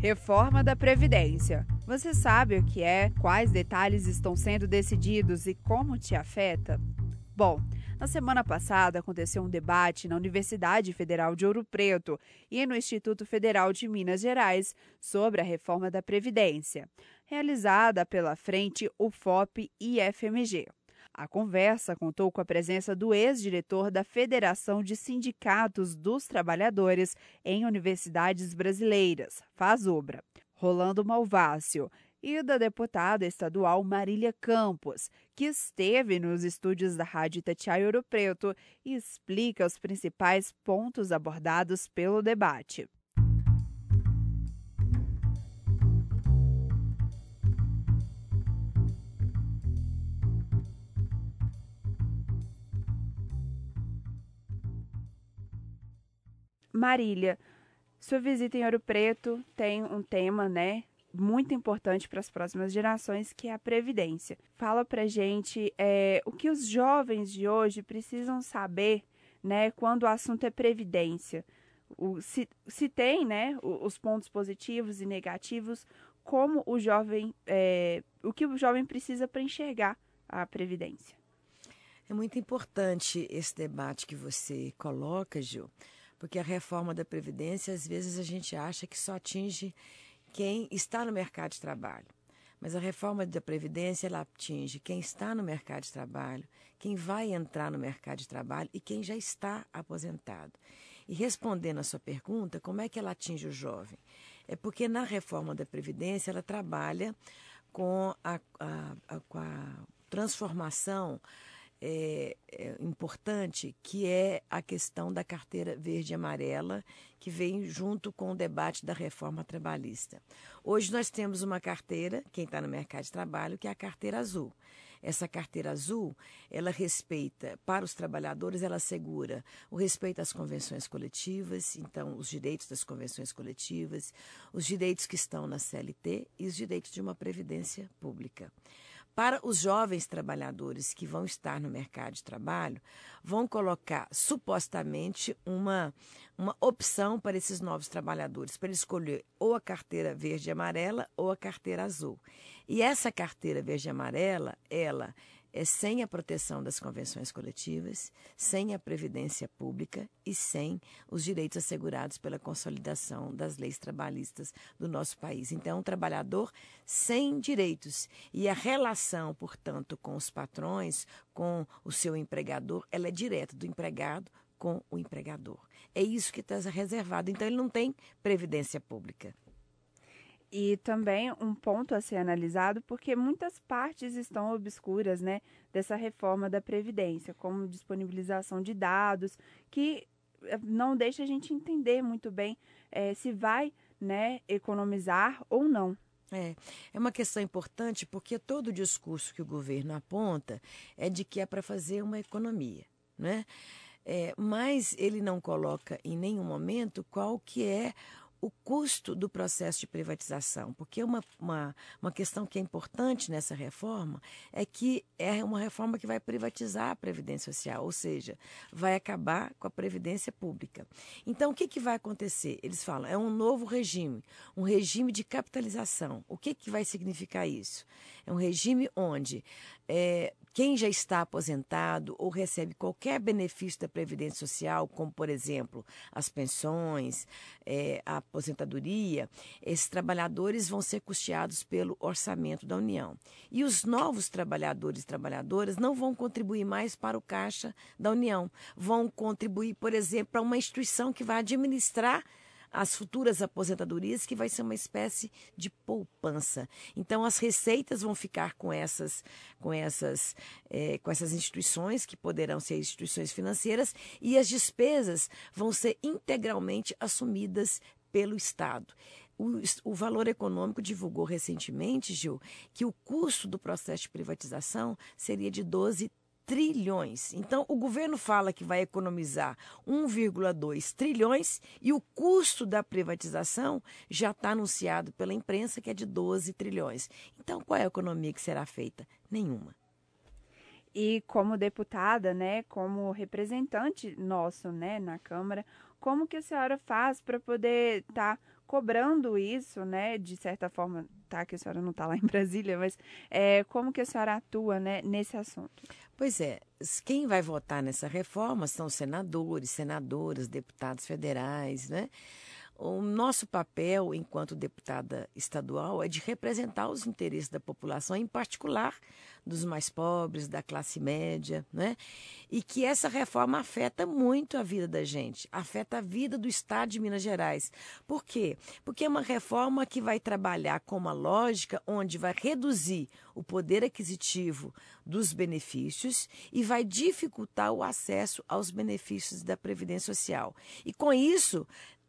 Reforma da Previdência. Você sabe o que é, quais detalhes estão sendo decididos e como te afeta? Bom, na semana passada aconteceu um debate na Universidade Federal de Ouro Preto e no Instituto Federal de Minas Gerais sobre a reforma da Previdência, realizada pela frente UFOP e FMG. A conversa contou com a presença do ex-diretor da Federação de Sindicatos dos Trabalhadores em Universidades Brasileiras, FASOBRA, Rolando Malvácio, e da deputada estadual Marília Campos, que esteve nos estúdios da Rádio Itatiaia Ouro Preto e explica os principais pontos abordados pelo debate. Marília, sua visita em Ouro Preto tem um tema, né, muito importante para as próximas gerações, que é a previdência. Fala para gente é, o que os jovens de hoje precisam saber, né, quando o assunto é previdência. O, se, se tem, né, os pontos positivos e negativos, como o jovem, é, o que o jovem precisa para enxergar a previdência. É muito importante esse debate que você coloca, Gil porque a reforma da Previdência, às vezes, a gente acha que só atinge quem está no mercado de trabalho. Mas a reforma da Previdência ela atinge quem está no mercado de trabalho, quem vai entrar no mercado de trabalho e quem já está aposentado. E respondendo a sua pergunta, como é que ela atinge o jovem? É porque na reforma da Previdência ela trabalha com a, a, a, com a transformação é, é, importante, que é a questão da carteira verde e amarela, que vem junto com o debate da reforma trabalhista. Hoje nós temos uma carteira, quem está no mercado de trabalho, que é a carteira azul. Essa carteira azul, ela respeita, para os trabalhadores, ela assegura o respeito às convenções coletivas, então, os direitos das convenções coletivas, os direitos que estão na CLT e os direitos de uma previdência pública. Para os jovens trabalhadores que vão estar no mercado de trabalho, vão colocar supostamente uma, uma opção para esses novos trabalhadores, para escolher ou a carteira verde e amarela ou a carteira azul. E essa carteira verde e amarela, ela é sem a proteção das convenções coletivas, sem a previdência pública e sem os direitos assegurados pela consolidação das leis trabalhistas do nosso país. Então, um trabalhador sem direitos e a relação, portanto, com os patrões, com o seu empregador, ela é direta do empregado com o empregador. É isso que está reservado. Então, ele não tem previdência pública. E também um ponto a ser analisado, porque muitas partes estão obscuras né, dessa reforma da Previdência, como disponibilização de dados, que eh, não deixa a gente entender muito bem é, se vai né, economizar ou não. É, é uma questão importante porque todo o discurso que o governo aponta é de que é para fazer uma economia, né? É, mas ele não coloca em nenhum momento qual que é o custo do processo de privatização, porque uma, uma, uma questão que é importante nessa reforma é que é uma reforma que vai privatizar a Previdência Social, ou seja, vai acabar com a Previdência Pública. Então, o que, que vai acontecer? Eles falam, é um novo regime, um regime de capitalização. O que, que vai significar isso? É um regime onde é, quem já está aposentado ou recebe qualquer benefício da Previdência Social, como, por exemplo, as pensões, é, a aposentadoria, esses trabalhadores vão ser custeados pelo orçamento da União. E os novos trabalhadores e trabalhadoras não vão contribuir mais para o caixa da União, vão contribuir, por exemplo, para uma instituição que vai administrar as futuras aposentadorias, que vai ser uma espécie de poupança. Então, as receitas vão ficar com essas, com essas, é, com essas instituições, que poderão ser instituições financeiras, e as despesas vão ser integralmente assumidas pelo Estado. O, o, Valor Econômico divulgou recentemente, Gil, que o custo do processo de privatização seria de 12 trilhões. Então, o governo fala que vai economizar 1,2 trilhões e o custo da privatização já está anunciado pela imprensa que é de 12 trilhões. Então, qual é a economia que será feita? Nenhuma. E como deputada, né, como representante nosso, né, na Câmara, como que a senhora faz para poder estar tá cobrando isso, né? De certa forma, tá? Que a senhora não está lá em Brasília, mas é, como que a senhora atua né, nesse assunto? Pois é, quem vai votar nessa reforma são senadores, senadoras, deputados federais, né? O nosso papel, enquanto deputada estadual, é de representar os interesses da população, em particular dos mais pobres, da classe média, né? E que essa reforma afeta muito a vida da gente, afeta a vida do Estado de Minas Gerais. Por quê? Porque é uma reforma que vai trabalhar com uma lógica onde vai reduzir o poder aquisitivo dos benefícios e vai dificultar o acesso aos benefícios da Previdência Social. E com isso,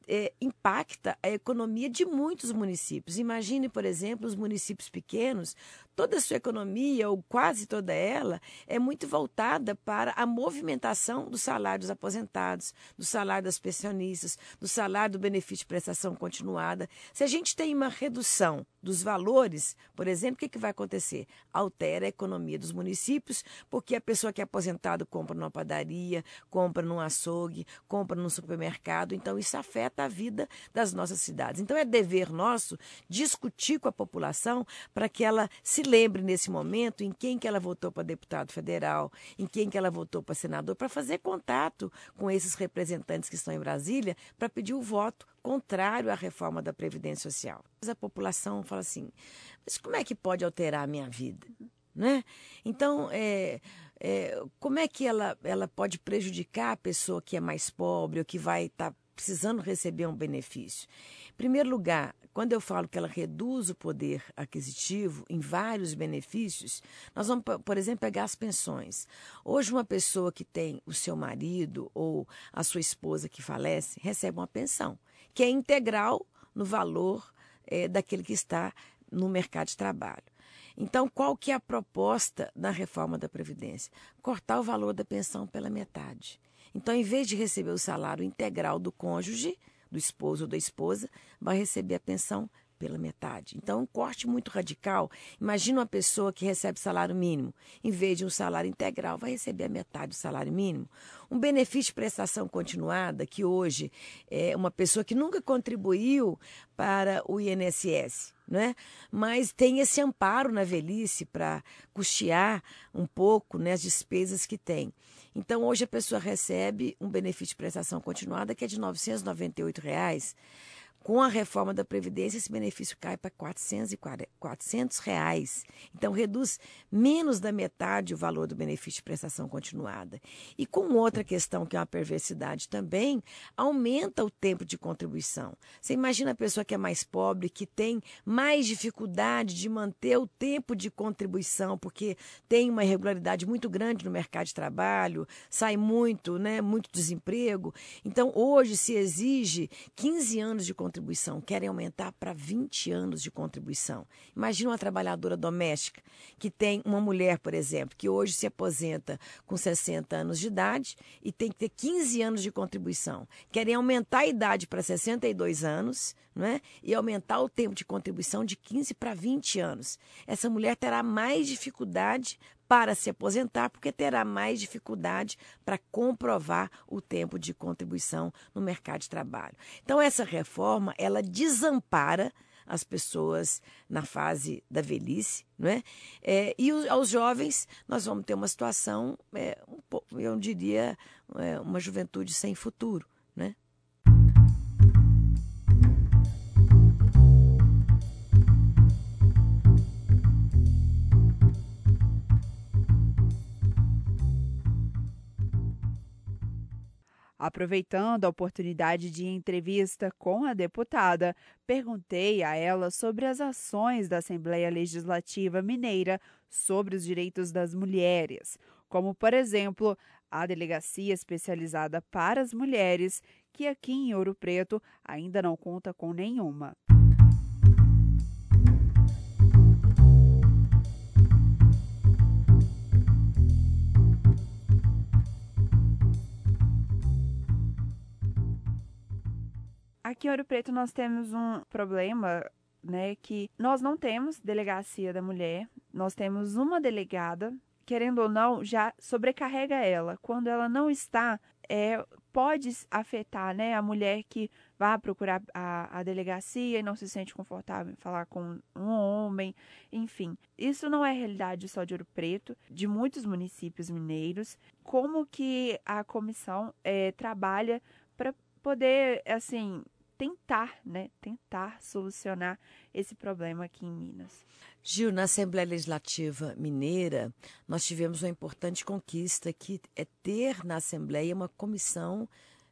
é, impacta a economia de muitos municípios. Imagine, por exemplo, os municípios pequenos, toda a sua economia, ou quase toda ela, é muito voltada para a movimentação do salário dos aposentados, do salário das pensionistas, do salário do benefício de prestação continuada. Se a gente tem uma redução dos valores, por exemplo, o que, que vai acontecer? Altera a economia dos municípios, porque a pessoa que é aposentado compra numa padaria, compra num açougue, compra num supermercado, então isso afeta a vida das nossas cidades. Então é dever nosso discutir com a população para que ela se lembre nesse momento em quem que ela votou para deputado federal, em quem que ela votou para senador, para fazer contato com esses representantes que estão em Brasília para pedir o voto contrário à reforma da Previdência Social. A população fala assim, mas como é que pode alterar a minha vida? Né? Então, é, é, como é que ela, ela pode prejudicar a pessoa que é mais pobre ou que vai estar tá precisando receber um benefício. Em primeiro lugar, quando eu falo que ela reduz o poder aquisitivo em vários benefícios, nós vamos, por exemplo, pegar as pensões. Hoje, uma pessoa que tem o seu marido ou a sua esposa que falece recebe uma pensão, que é integral no valor é, daquele que está no mercado de trabalho. Então, qual que é a proposta da reforma da Previdência? Cortar o valor da pensão pela metade. Então, em vez de receber o salário integral do cônjuge, do esposo ou da esposa, vai receber a pensão pela metade. Então, um corte muito radical. Imagina uma pessoa que recebe salário mínimo, em vez de um salário integral, vai receber a metade do salário mínimo. Um benefício de prestação continuada, que hoje é uma pessoa que nunca contribuiu para o INSS, né? mas tem esse amparo na velhice para custear um pouco né, as despesas que tem. Então, hoje a pessoa recebe um benefício de prestação continuada que é de 998 reais. Com a reforma da Previdência, esse benefício cai para 400, 400 reais. Então, reduz menos da metade o valor do benefício de prestação continuada. E com outra questão, que é uma perversidade também, aumenta o tempo de contribuição. Você imagina a pessoa que é mais pobre, que tem mais dificuldade de manter o tempo de contribuição, porque tem uma irregularidade muito grande no mercado de trabalho, sai muito, né, muito desemprego. Então, hoje se exige 15 anos de contribuição contribuição, querem aumentar para 20 anos de contribuição. Imagina uma trabalhadora doméstica que tem uma mulher, por exemplo, que hoje se aposenta com 60 anos de idade e tem que ter 15 anos de contribuição. Querem aumentar a idade para 62 anos né? e aumentar o tempo de contribuição de 15 para 20 anos. Essa mulher terá mais dificuldade para se aposentar, porque terá mais dificuldade para comprovar o tempo de contribuição no mercado de trabalho. Então, essa reforma, ela desampara as pessoas na fase da velhice, não é? é e os, aos jovens, nós vamos ter uma situação, é, um, eu diria, é, uma juventude sem futuro, Aproveitando a oportunidade de entrevista com a deputada, perguntei a ela sobre as ações da Assembleia Legislativa Mineira sobre os direitos das mulheres, como, por exemplo, a Delegacia Especializada para as Mulheres, que aqui em Ouro Preto ainda não conta com nenhuma. Aqui em Ouro Preto nós temos um problema, né, que nós não temos delegacia da mulher, nós temos uma delegada, querendo ou não, já sobrecarrega ela. Quando ela não está, é pode afetar né, a mulher que vai procurar a, a delegacia e não se sente confortável em falar com um homem, enfim. Isso não é realidade só de Ouro Preto, de muitos municípios mineiros. Como que a comissão é, trabalha para poder, assim, tentar, né, tentar solucionar esse problema aqui em Minas. Gil, na Assembleia Legislativa Mineira, nós tivemos uma importante conquista que é ter na Assembleia uma comissão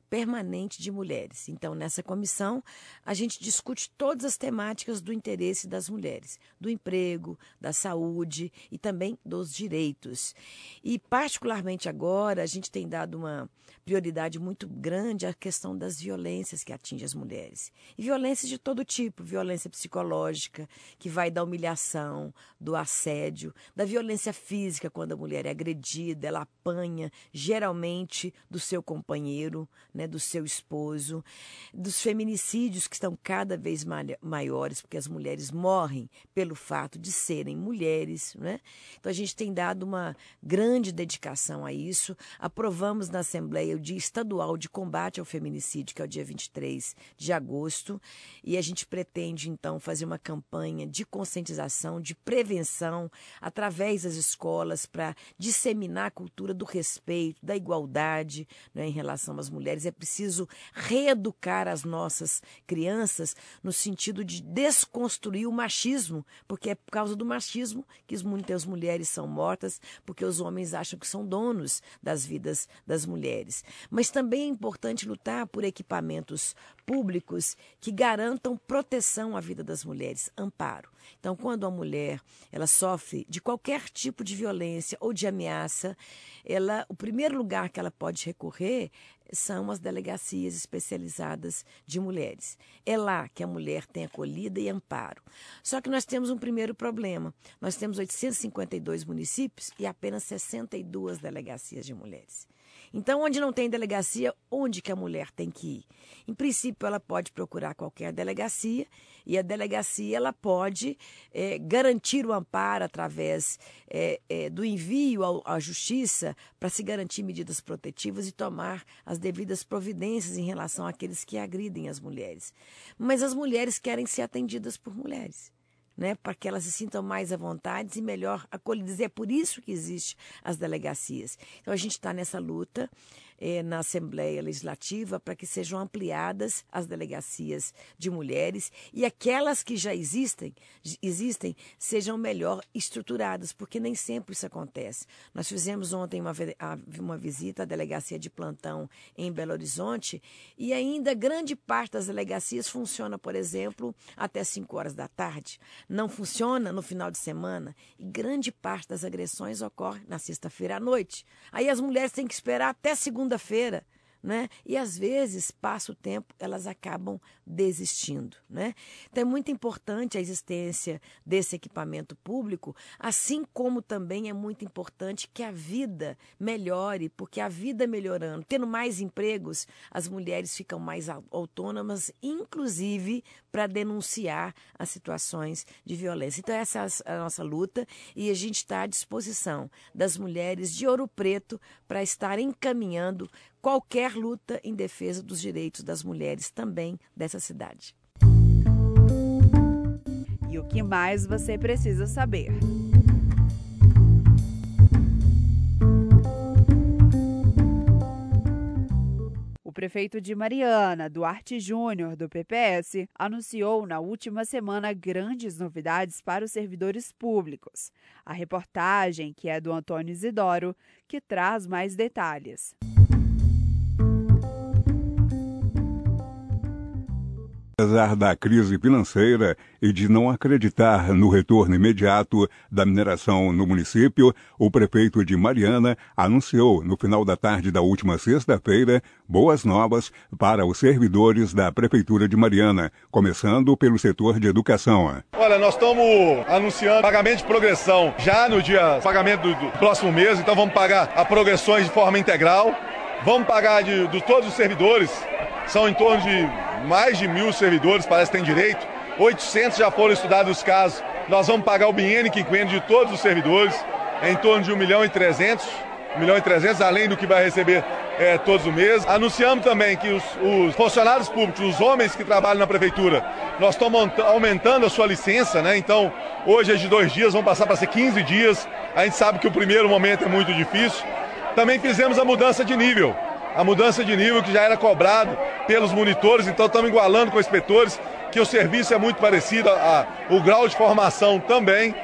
permanente de mulheres. Então, nessa comissão, a gente discute todas as temáticas do interesse das mulheres, do emprego, da saúde e também dos direitos. E, particularmente agora, a gente tem dado uma prioridade muito grande à questão das violências que atingem as mulheres. E violências de todo tipo: violência psicológica, que vai da humilhação, do assédio, da violência física, quando a mulher é agredida, ela apanha, geralmente, do seu companheiro né, do seu esposo, dos feminicídios que estão cada vez maiores, porque as mulheres morrem pelo fato de serem mulheres. Né? Então a gente tem dado uma grande dedicação a isso. Aprovamos na Assembleia o Dia Estadual de Combate ao Feminicídio, que é o dia 23 de agosto, e a gente pretende então fazer uma campanha de conscientização, de prevenção, através das escolas, para disseminar a cultura do respeito, da igualdade né, em relação às mulheres é preciso reeducar as nossas crianças no sentido de desconstruir o machismo, porque é por causa do machismo que muitas mulheres são mortas, porque os homens acham que são donos das vidas das mulheres. Mas também é importante lutar por equipamentos públicos que garantam proteção à vida das mulheres, amparo. Então, quando a mulher ela sofre de qualquer tipo de violência ou de ameaça, ela, o primeiro lugar que ela pode recorrer são as delegacias especializadas de mulheres. É lá que a mulher tem acolhida e amparo. Só que nós temos um primeiro problema. Nós temos 852 municípios e apenas 62 delegacias de mulheres. Então, onde não tem delegacia, onde que a mulher tem que ir? Em princípio, ela pode procurar qualquer delegacia e a delegacia ela pode é, garantir o amparo através é, é, do envio ao, à justiça para se garantir medidas protetivas e tomar as devidas providências em relação àqueles que agridem as mulheres. Mas as mulheres querem ser atendidas por mulheres né, para que elas se sintam mais à vontade e melhor acolhidas. E é por isso que existem as delegacias. Então a gente está nessa luta eh, na Assembleia Legislativa para que sejam ampliadas as delegacias de mulheres e aquelas que já existem, existem sejam melhor estruturadas, porque nem sempre isso acontece. Nós fizemos ontem uma, uma visita à delegacia de plantão em Belo Horizonte e ainda grande parte das delegacias funciona, por exemplo, até 5 horas da tarde. Não funciona no final de semana e grande parte das agressões ocorre na sexta-feira à noite. Aí as mulheres têm que esperar até segunda segunda-feira né? E às vezes, passa o tempo, elas acabam desistindo, né? Então é muito importante a existência desse equipamento público, assim como também é muito importante que a vida melhore, porque a vida melhorando, tendo mais empregos, as mulheres ficam mais autônomas, inclusive para denunciar as situações de violência. Então essa é a nossa luta e a gente está à disposição das mulheres de Ouro Preto para estar encaminhando qualquer luta em defesa dos direitos das mulheres também dessa cidade. E o que mais você precisa saber? O prefeito de Mariana, Duarte Júnior, do PPS, anunciou na última semana grandes novidades para os servidores públicos. A reportagem, que é do Antônio Isidoro, que traz mais detalhes. Apesar da crise financeira e de não acreditar no retorno imediato da mineração no município, o prefeito de Mariana anunciou no final da tarde da última sexta-feira boas novas para os servidores da Prefeitura de Mariana, começando pelo setor de educação. Olha, nós estamos anunciando pagamento de progressão já no dia pagamento do, próximo mês, então vamos pagar a progressões de forma integral, vamos pagar de, de todos os servidores, são em torno de mais de mil servidores, parece que tem direito. 800 já foram estudados os casos. Nós vamos pagar o biênio quinquênio de todos os servidores, em torno de 1 milhão e 300, 1 milhão e 300, além do que vai receber é, todos os meses. Anunciamos também que os, os, funcionários públicos, os homens que trabalham na prefeitura, nós estamos aumentando a sua licença, né? Então, hoje é de dois dias, vão passar para ser 15 dias. A gente sabe que o primeiro momento é muito difícil. Também fizemos a mudança de nível. A mudança de nível que já era cobrado pelos monitores, então estamos igualando com os inspetores, que o serviço é muito parecido, a, a, o grau de formação também.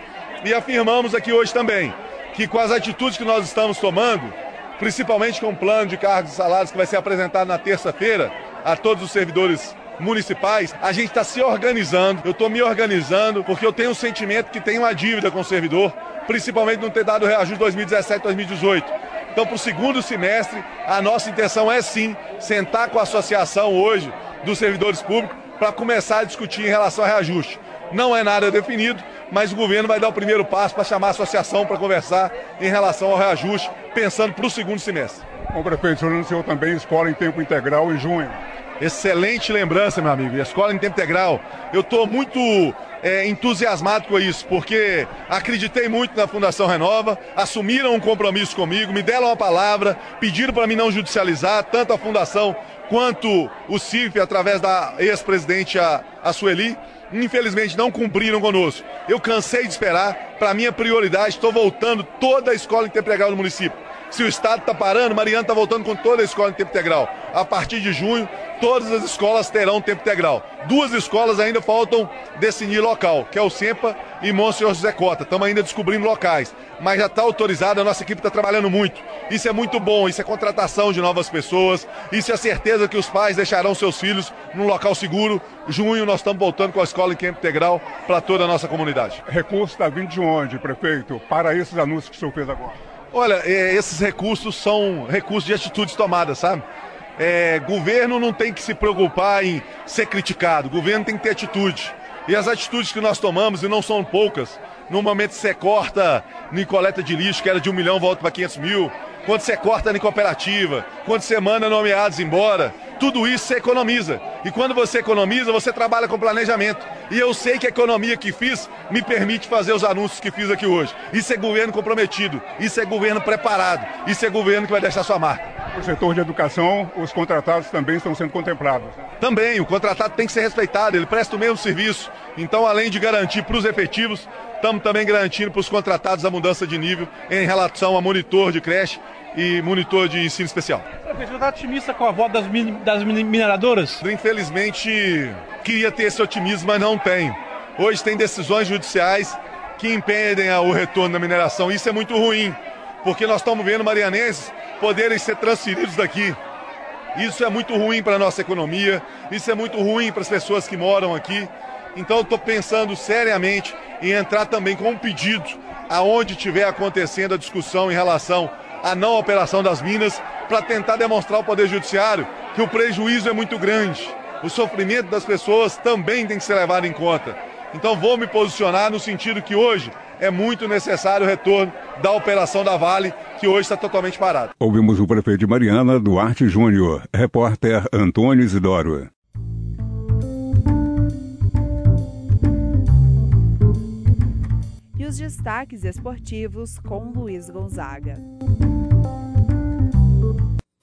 E afirmamos aqui hoje também que com as atitudes que nós estamos tomando, principalmente com o plano de cargos e salários que vai ser apresentado na terça-feira a todos os servidores municipais, a gente está se organizando, eu estou me organizando, porque eu tenho um sentimento que tem uma dívida com o servidor, principalmente não ter dado o reajuste 2017 2018. Então, para o segundo semestre, a nossa intenção é sim sentar com a associação hoje dos servidores públicos para começar a discutir em relação ao reajuste. Não é nada definido, mas o governo vai dar o primeiro passo para chamar a associação para conversar em relação ao reajuste, pensando para o segundo semestre. O prefeito, o senhor anunciou também escola em tempo integral em junho. Excelente lembrança, meu amigo. E a escola em tempo integral, eu estou muito é, entusiasmado com isso, porque acreditei muito na Fundação Renova, assumiram um compromisso comigo, me deram uma palavra, pediram para mim não judicializar, tanto a Fundação quanto o CIF, através da ex-presidente a, a Sueli infelizmente não cumpriram conosco. Eu cansei de esperar, para minha prioridade, estou voltando toda a escola integral no município. Se o Estado está parando, Mariana está voltando com toda a escola em tempo integral. A partir de junho, todas as escolas terão tempo integral. Duas escolas ainda faltam definir local, que é o SEMPA e Monsenhor José Cota. Estamos ainda descobrindo locais, mas já está autorizada, a nossa equipe está trabalhando muito. Isso é muito bom, isso é contratação de novas pessoas, isso é certeza que os pais deixarão seus filhos num local seguro. Junho nós estamos voltando com a escola em tempo integral para toda a nossa comunidade. Recurso está vindo de onde, prefeito, para esses anúncios que o senhor fez agora? Olha, é, esses recursos são recursos de atitudes tomadas, sabe? É, governo não tem que se preocupar em ser criticado, governo tem que ter atitude. E as atitudes que nós tomamos, e não são poucas, no momento você corta em coleta de lixo, que era de um milhão, volta para 500 mil, quando você corta em cooperativa, quando você manda nomeados embora, tudo isso você economiza. E quando você economiza, você trabalha com planejamento. E eu sei que a economia que fiz me permite fazer os anúncios que fiz aqui hoje. Isso é governo comprometido, isso é governo preparado, isso é governo que vai deixar sua marca. No setor de educação, os contratados também estão sendo contemplados. Também, o contratado tem que ser respeitado, ele presta o mesmo serviço. Então, além de garantir para os efetivos, estamos também garantindo para os contratados a mudança de nível em relação a monitor de creche e monitor de ensino especial. Prefeito, está otimista com a volta das, min das mineradoras? Infelizmente, queria ter esse otimismo, mas não tem. Hoje tem decisões judiciais que impedem o retorno da mineração. Isso é muito ruim, porque nós estamos vendo marianenses poderem ser transferidos daqui. Isso é muito ruim para a nossa economia, isso é muito ruim para as pessoas que moram aqui. Então, estou pensando seriamente em entrar também com um pedido aonde estiver acontecendo a discussão em relação à não operação das minas, para tentar demonstrar ao Poder Judiciário que o prejuízo é muito grande. O sofrimento das pessoas também tem que ser levado em conta. Então vou me posicionar no sentido que hoje é muito necessário o retorno da operação da Vale, que hoje está totalmente parado. Ouvimos o prefeito de Mariana, Duarte Júnior, repórter Antônio Isidoro. E os destaques esportivos com Luiz Gonzaga.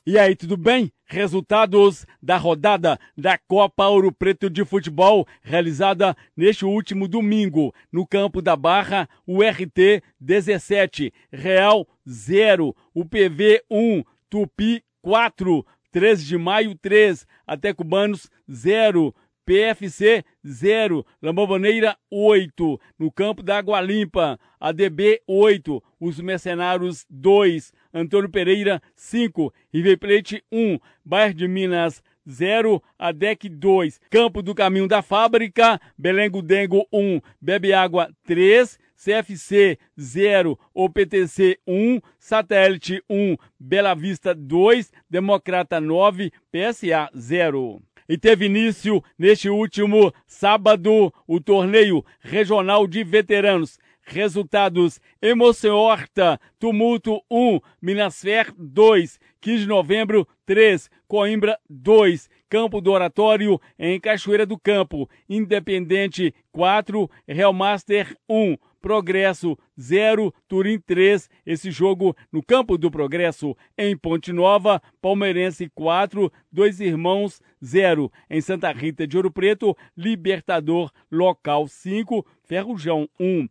E aí, tudo bem? Resultados da rodada da Copa Ouro Preto de Futebol, realizada neste último domingo, no campo da Barra, o RT 17, Real 0, o PV 1, Tupi 4, 13 de maio 3, até Cubanos 0, PFC 0, Lambobaneira 8, no campo da Água Limpa, ADB 8, os Mercenários 2, Antônio Pereira 5, River Plate 1, Bairro de Minas 0, ADEC 2, Campo do Caminho da Fábrica, Belengo Dengo 1, Bebe Água 3, CFC 0, OPTC 1, Satélite 1, Bela Vista 2, Democrata 9, PSA 0. E teve início neste último sábado o torneio regional de veteranos. Resultados: Emoção Horta, Tumulto 1, Minasfer 2, 15 de novembro 3, Coimbra 2, Campo do Oratório em Cachoeira do Campo, Independente 4, Real Master 1, Progresso 0, Turim 3. Esse jogo no campo do Progresso em Ponte Nova, Palmeirense 4, Dois Irmãos 0. Em Santa Rita de Ouro Preto, Libertador Local 5, Ferrujão 1.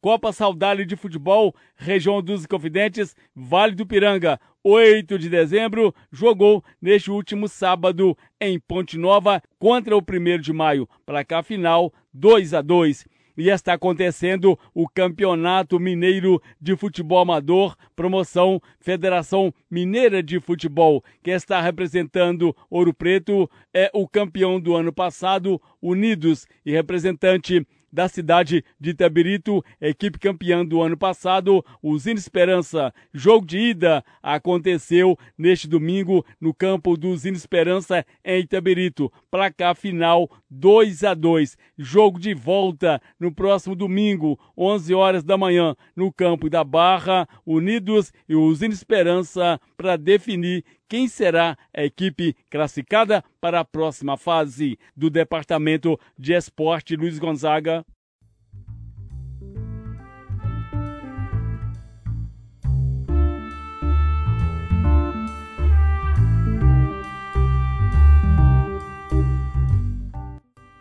Copa Saudade de Futebol, Região dos Confidentes, Vale do Piranga, 8 de dezembro, jogou neste último sábado em Ponte Nova contra o 1 de maio. Placar final 2 a 2 e está acontecendo o Campeonato Mineiro de Futebol Amador, promoção Federação Mineira de Futebol, que está representando Ouro Preto, é o campeão do ano passado, Unidos, e representante da cidade de Itabirito, equipe campeã do ano passado, Usina Esperança. Jogo de ida aconteceu neste domingo no campo do Usina Esperança em Itabirito. Placar final 2 a 2. Jogo de volta no próximo domingo, 11 horas da manhã, no campo da Barra, Unidos e Usina Esperança para definir quem será a equipe classificada para a próxima fase do Departamento de Esporte Luiz Gonzaga.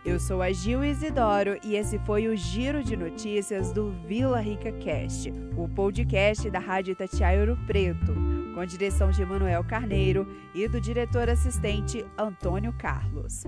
Eu sou a Gil Isidoro e esse foi o Giro de Notícias do Vila Rica Cast, o podcast da Rádio Itatiaia Ouro Preto com direção de Manuel Carneiro e do diretor assistente Antônio Carlos.